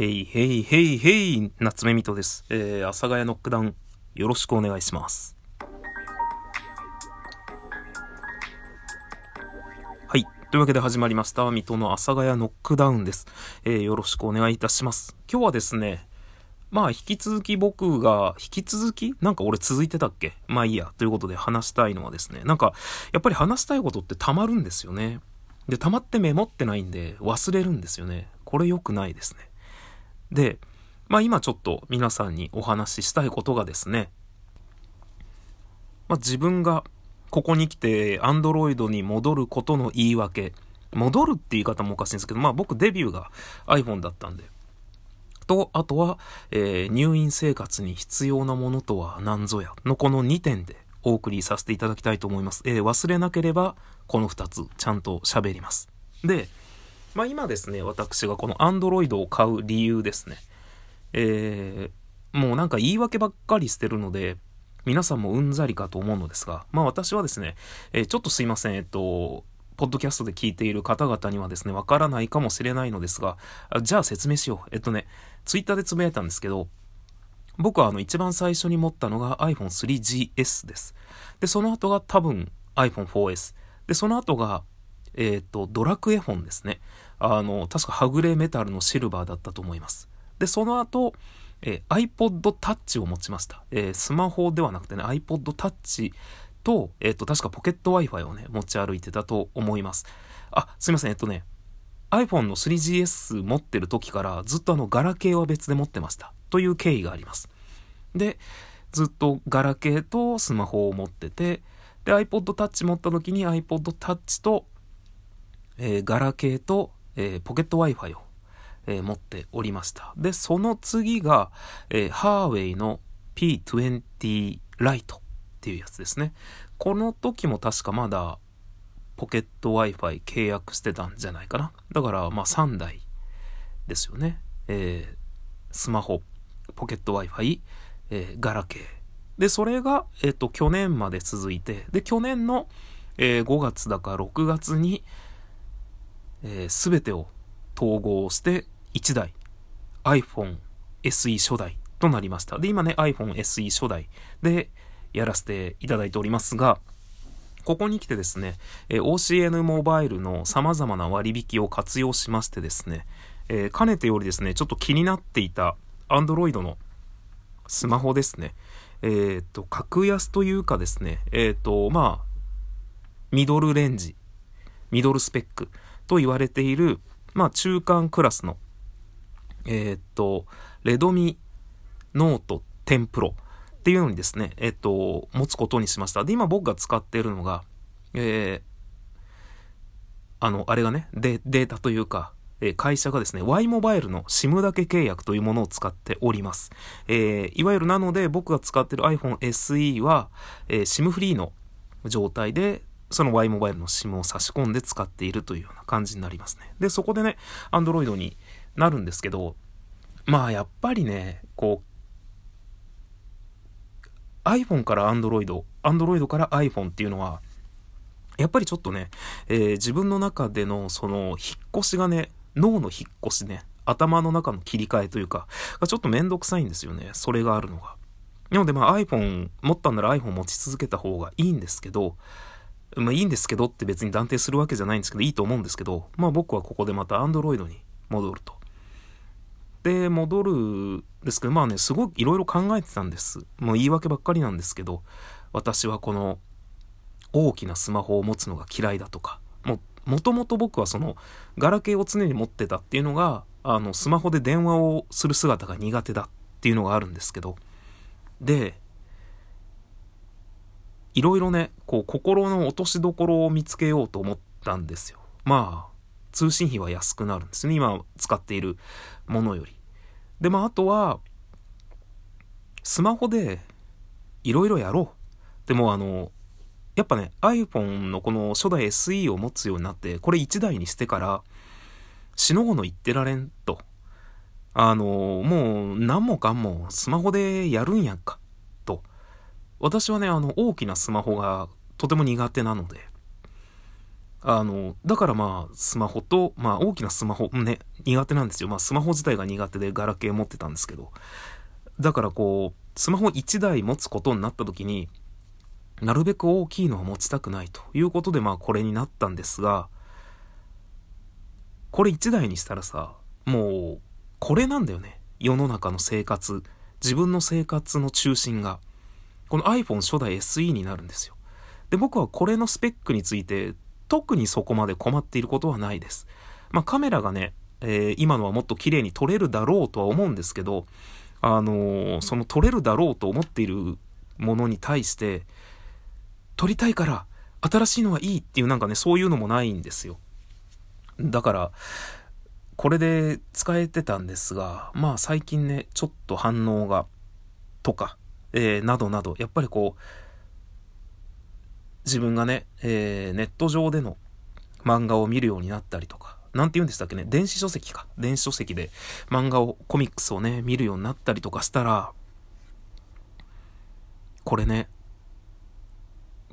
へいへいへいへい、夏目みとです。えー、阿佐ヶ谷ノックダウン、よろしくお願いします。はい。というわけで始まりました、水戸の阿佐ヶ谷ノックダウンです。えー、よろしくお願いいたします。今日はですね、まあ、引き続き僕が、引き続き？なんか俺続いてたっけ？まあいいや。ということで話したいのはですね、なんか、やっぱり話したいことって溜まるんですよね。で、溜まってメモってないんで、忘れるんですよね。これ良くないですね。で、まあ今ちょっと皆さんにお話ししたいことがですね、まあ、自分がここに来て Android に戻ることの言い訳、戻るって言い方もおかしいんですけど、まあ僕デビューが iPhone だったんで、と、あとは、えー、入院生活に必要なものとは何ぞやのこの2点でお送りさせていただきたいと思います。えー、忘れなければこの2つちゃんと喋ります。で、まあ、今ですね、私がこの Android を買う理由ですね。えー、もうなんか言い訳ばっかりしてるので、皆さんもうんざりかと思うのですが、まあ私はですね、えー、ちょっとすいません、えっと、ポッドキャストで聞いている方々にはですね、わからないかもしれないのですが、じゃあ説明しよう。えっとね、ツイッターでつぶやいたんですけど、僕はあの一番最初に持ったのが iPhone3GS です。で、その後が多分 iPhone4S。で、その後がえっ、ー、と、ドラクエ本ですね。あの、確かはぐれメタルのシルバーだったと思います。で、その後、えー、iPod Touch を持ちました。えー、スマホではなくてね、iPod Touch と、えっ、と、確かポケット Wi-Fi をね、持ち歩いてたと思います。あ、すいません、えっとね、iPhone の 3GS 持ってる時からずっとあの、ガラケーは別で持ってました。という経緯があります。で、ずっとガラケーとスマホを持ってて、で、iPod Touch 持った時に iPod Touch とガラケーと、えー、ポケット Wi-Fi を、えー、持っておりました。で、その次が、え、ハーウェイの P20 ライトっていうやつですね。この時も確かまだポケット Wi-Fi 契約してたんじゃないかな。だから、まあ3台ですよね。え、スマホ、ポケット Wi-Fi、え、ガラケー。で、それが、えっ、と、去年まで続いて、で、去年の、え、5月だか6月に、えー、全てを統合して1台 iPhone SE 初代となりました。で、今ね iPhone SE 初代でやらせていただいておりますが、ここに来てですね、え、OCN モバイルの様々な割引を活用しましてですね、えー、かねてよりですね、ちょっと気になっていた Android のスマホですね。えっ、ー、と、格安というかですね、えっ、と、まあ、ミドルレンジ、ミドルスペックと言われている、まあ中間クラスの、えー、っと、レドミノート10プロっていうのにですね、えー、っと、持つことにしました。で、今僕が使っているのが、えー、あの、あれがね、デデータというか、え会社がですね、Y モバイルの SIM だけ契約というものを使っております。えー、いわゆるなので僕が使っている iPhone SE は、え、SIM フリーの状態でその Y モバイルの SIM を差し込んで使っているというような感じになりますね。で、そこでね、Android になるんですけど、まあやっぱりね、こう、iPhone から Android、Android から iPhone っていうのは、やっぱりちょっとね、えー、自分の中でのその引っ越しがね、脳の引っ越しね、頭の中の切り替えというか、ちょっとめんどくさいんですよね、それがあるのが。なのでまあ iPhone、持ったんなら iPhone 持ち続けた方がいいんですけど、まあいいんですけどって別に断定するわけじゃないんですけど、いいと思うんですけど、まあ僕はここでまた Android に戻ると。で、戻るんですけど、まあね、すごいいろいろ考えてたんです。もう言い訳ばっかりなんですけど、私はこの大きなスマホを持つのが嫌いだとか、ももともと僕はそのガラケーを常に持ってたっていうのが、あの、スマホで電話をする姿が苦手だっていうのがあるんですけど、で、いろいろね、こう、心の落としどころを見つけようと思ったんですよ。まあ、通信費は安くなるんですね。今使っているものより。で、まあ、あとは、スマホでいろいろやろう。でも、あの、やっぱね、iPhone のこの初代 SE を持つようになって、これ1台にしてから、しのごの言ってられんと。あの、もう何もかんもスマホでやるんやんか。私はね、あの、大きなスマホがとても苦手なので、あの、だからまあ、スマホと、まあ大きなスマホ、ね、苦手なんですよ。まあスマホ自体が苦手でガラケー持ってたんですけど。だからこう、スマホ1台持つことになった時に、なるべく大きいのは持ちたくないということでまあこれになったんですが、これ1台にしたらさ、もう、これなんだよね。世の中の生活。自分の生活の中心が。この iPhone 初代 SE になるんですよ。で、僕はこれのスペックについて特にそこまで困っていることはないです。まあカメラがね、えー、今のはもっと綺麗に撮れるだろうとは思うんですけど、あのー、その撮れるだろうと思っているものに対して、撮りたいから新しいのはいいっていうなんかね、そういうのもないんですよ。だから、これで使えてたんですが、まあ最近ね、ちょっと反応が、とか、えー、などなど、やっぱりこう、自分がね、えー、ネット上での漫画を見るようになったりとか、なんて言うんでしたっけね、電子書籍か。電子書籍で漫画を、コミックスをね、見るようになったりとかしたら、これね、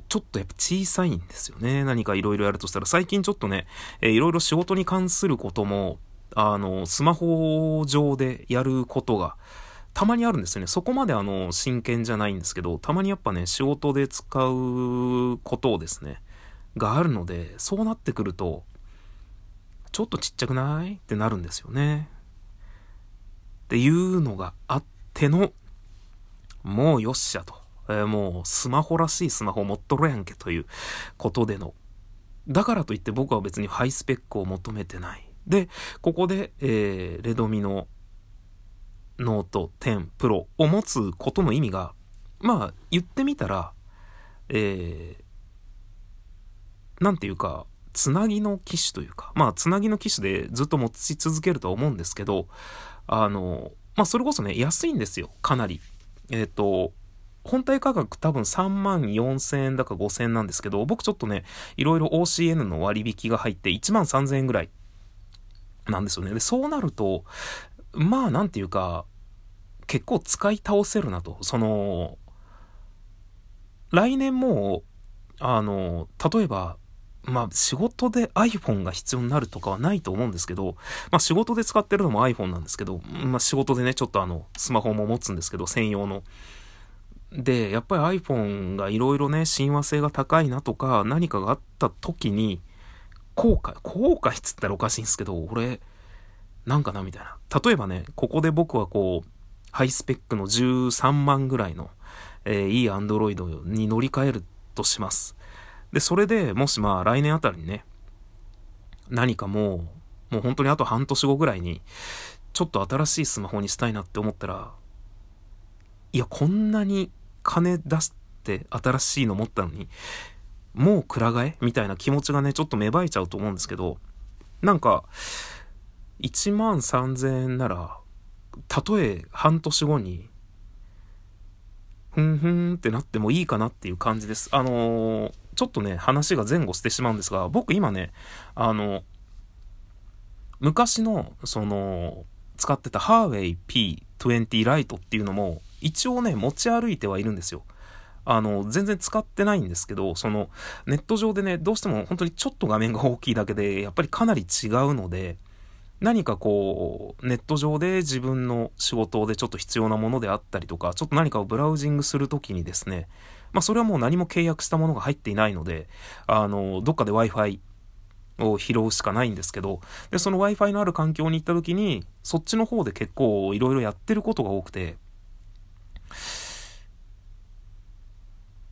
ちょっとやっぱ小さいんですよね。何かいろいろやるとしたら、最近ちょっとね、えー、いろいろ仕事に関することも、あの、スマホ上でやることが、たまにあるんですよね。そこまであの、真剣じゃないんですけど、たまにやっぱね、仕事で使うことをですね、があるので、そうなってくると、ちょっとちっちゃくない？ってなるんですよね。っていうのがあっての、もうよっしゃと。えー、もうスマホらしいスマホ持っとるやんけということでの。だからといって僕は別にハイスペックを求めてない。で、ここで、えー、 Redmi のノート10 Pro を持つことの意味が、まあ、言ってみたら、えー、なんていうか、つなぎの機種というか、まあ、つなぎの機種でずっと持ち続けるとは思うんですけど、あの、まあ、それこそね、安いんですよ、かなり。えっ、ー、と、本体価格多分3万4千円だか5千円なんですけど、僕ちょっとね、いろいろ OCN の割引が入って1万3千円ぐらいなんですよね。で、そうなると、まあなんていうか、結構使い倒せるなと。その、来年も、あの、例えば、まあ仕事で iPhone が必要になるとかはないと思うんですけど、まあ仕事で使ってるのも iPhone なんですけど、まあ仕事でね、ちょっとあの、スマホも持つんですけど、専用の。で、やっぱり iPhone がいろいろね、親和性が高いなとか、何かがあった時に、後悔、後悔っつったらおかしいんですけど、俺、なんかなみたいな。例えばね、ここで僕はこう、ハイスペックの13万ぐらいの、えー、いいアンドロイドに乗り換えるとします。で、それでもしまあ来年あたりにね、何かもう、もう本当にあと半年後ぐらいに、ちょっと新しいスマホにしたいなって思ったら、いや、こんなに金出して新しいの持ったのに、もうくら替え？みたいな気持ちがね、ちょっと芽生えちゃうと思うんですけど、なんか、1万3000円なら、たとえ半年後に、ふんふんってなってもいいかなっていう感じです。あのー、ちょっとね、話が前後してしまうんですが、僕今ね、あの、昔の、その、使ってたハーウェイ P20 ライトっていうのも、一応ね、持ち歩いてはいるんですよ。あの、全然使ってないんですけど、その、ネット上でね、どうしても本当にちょっと画面が大きいだけで、やっぱりかなり違うので、何かこう、ネット上で自分の仕事でちょっと必要なものであったりとか、ちょっと何かをブラウジングするときにですね、まあそれはもう何も契約したものが入っていないので、あの、どっかで Wi-Fi を拾うしかないんですけど、で、その Wi-Fi のある環境に行ったときに、そっちの方で結構いろいろやってることが多くて、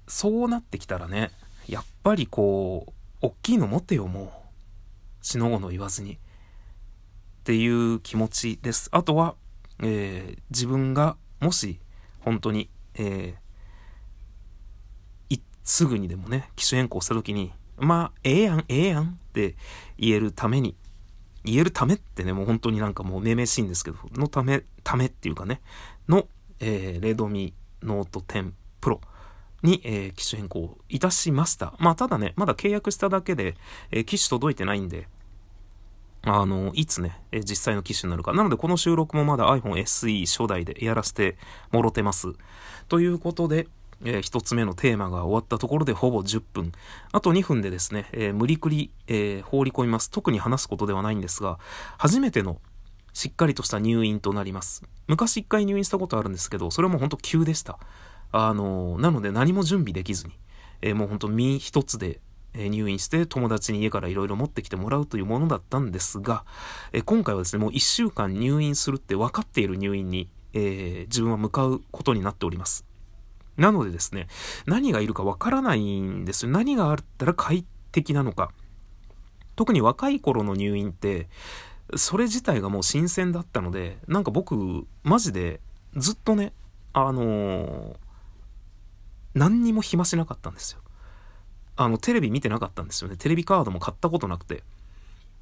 そうなってきたらね、やっぱりこう、大きいの持ってよ、もう。しのごの言わずに。っていう気持ちです。あとは、えー、自分がもし本当に、えー、すぐにでもね、機種変更した時に、まあ、ええやん、ええやんって言えるために、言えるためってね、もう本当になんかもうめめしいんですけど、のため、ためっていうかね、の、えー、レドミノート10 Pro に、えー、機種変更いたしました。まあ、ただね、まだ契約しただけで、えー、機種届いてないんで、あの、いつね、え実際の機種になるか。なので、この収録もまだ iPhone SE 初代でやらせてもろてます。ということで、えー、一つ目のテーマが終わったところでほぼ10分。あと2分でですね、えー、無理くり、えー、放り込みます。特に話すことではないんですが、初めてのしっかりとした入院となります。昔一回入院したことあるんですけど、それも本当急でした。あのなので何も準備できずに、えもう本当身一つで入院して友達に家から色々持ってきてもらうというものだったんですが、え今回はですね、もう1週間入院するって分かっている入院に、えー、自分は向かうことになっております。なのでですね、何がいるかわからないんですよ。何があったら快適なのか。特に若い頃の入院って、それ自体がもう新鮮だったので、なんか僕、マジでずっとね、あのー、何にも暇しなかったんですよ。あの、テレビ見てなかったんですよね。テレビカードも買ったことなくて。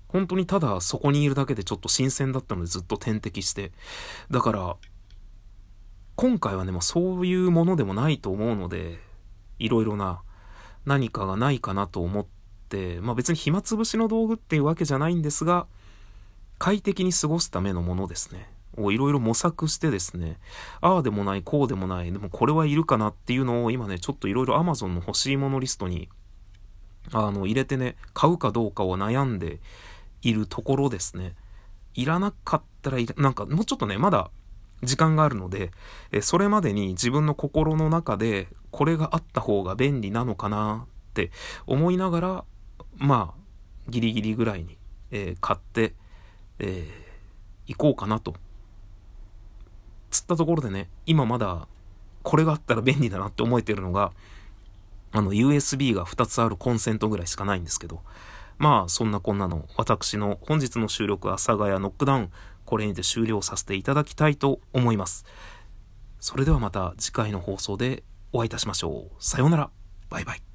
本当にただそこにいるだけでちょっと新鮮だったのでずっと点滴して。だから、今回はね、もうそういうものでもないと思うので、いろいろな何かがないかなと思って、まあ別に暇つぶしの道具っていうわけじゃないんですが、快適に過ごすためのものですね。をいろいろ模索してですね、ああでもない、こうでもない、でもこれはいるかなっていうのを今ね、ちょっといろいろ Amazon の欲しいものリストに、あの、入れてね、買うかどうかを悩んでいるところですね。いらなかったらいら、なんかもうちょっとね、まだ時間があるので、えそれまでに自分の心の中でこれがあった方が便利なのかなって思いながら、まあ、ギリギリぐらいに、えー、買って、えー、行こうかなと。つったところでね、今まだこれがあったら便利だなって思えてるのが、あの、USB が2つあるコンセントぐらいしかないんですけど、まあ、そんなこんなの、私の本日の収録、阿佐ヶ谷ノックダウン、これにて終了させていただきたいと思います。それではまた次回の放送でお会いいたしましょう。さようなら。バイバイ。